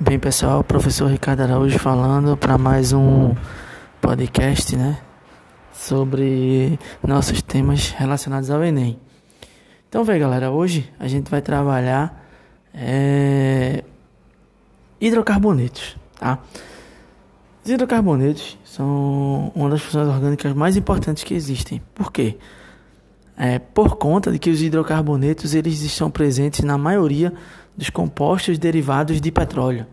Bem, pessoal, professor Ricardo Araújo falando para mais um podcast, né, sobre nossos temas relacionados ao Enem. Então, vem, galera, hoje a gente vai trabalhar é, hidrocarbonetos, tá? Os hidrocarbonetos são uma das funções orgânicas mais importantes que existem. Por quê? É, por conta de que os hidrocarbonetos eles estão presentes na maioria dos compostos derivados de petróleo.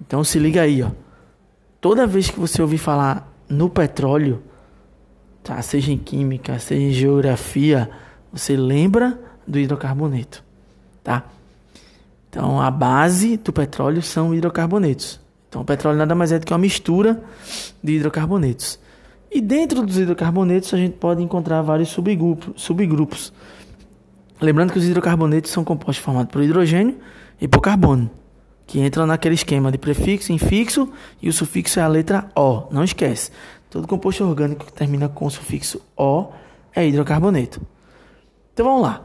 Então se liga aí, ó. Toda vez que você ouvir falar no petróleo, tá? seja em química, seja em geografia, você lembra do hidrocarboneto, tá? Então a base do petróleo são hidrocarbonetos. Então o petróleo nada mais é do que uma mistura de hidrocarbonetos. E dentro dos hidrocarbonetos a gente pode encontrar vários subgrupos. subgrupos. Lembrando que os hidrocarbonetos são compostos formados por hidrogênio e por carbono, que entram naquele esquema de prefixo, infixo e o sufixo é a letra O. Não esquece. Todo composto orgânico que termina com o sufixo O é hidrocarboneto. Então vamos lá.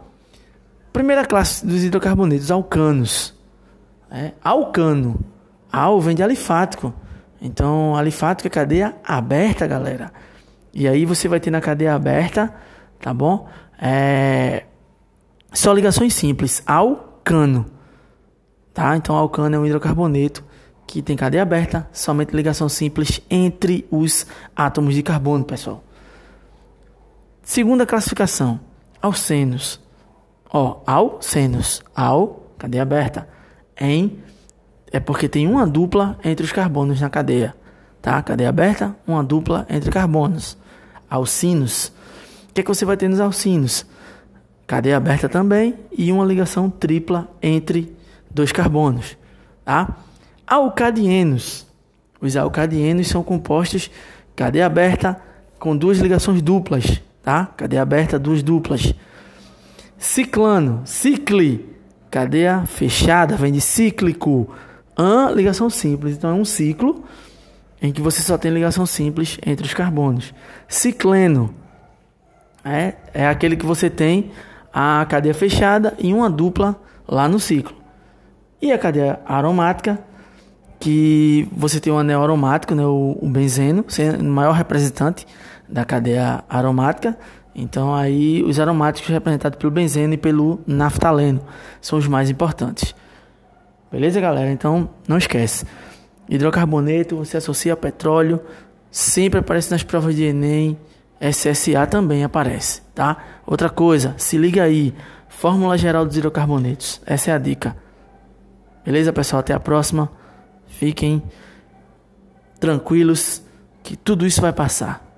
Primeira classe dos hidrocarbonetos, alcanos. É, alcano. Al vem de alifático. Então, alifático é cadeia aberta, galera. E aí você vai ter na cadeia aberta, tá bom? É... Só ligações simples, alcano. Tá? Então, alcano é um hidrocarboneto que tem cadeia aberta, somente ligação simples entre os átomos de carbono, pessoal. Segunda classificação, alcenos. Ó, alcenos, al, cadeia aberta, em é porque tem uma dupla entre os carbonos na cadeia, tá? Cadeia aberta, uma dupla entre carbonos. Alcinos. O que, é que você vai ter nos alcinos? Cadeia aberta também e uma ligação tripla entre dois carbonos, tá? Alcadienos. Os alcadienos são compostos cadeia aberta com duas ligações duplas, tá? Cadeia aberta, duas duplas. Ciclano, cicle, cadeia fechada, vem de cíclico, An, ligação simples. Então é um ciclo em que você só tem ligação simples entre os carbonos. Cicleno é, é aquele que você tem a cadeia fechada e uma dupla lá no ciclo. E a cadeia aromática, que você tem um anel aromático, né, o, o benzeno, sendo o maior representante da cadeia aromática. Então aí os aromáticos representados pelo benzeno e pelo naftaleno são os mais importantes. Beleza, galera? Então, não esquece. Hidrocarboneto, você associa a petróleo, sempre aparece nas provas de Enem. SSA também aparece, tá? Outra coisa, se liga aí. Fórmula geral dos hidrocarbonetos. Essa é a dica. Beleza, pessoal? Até a próxima. Fiquem tranquilos que tudo isso vai passar.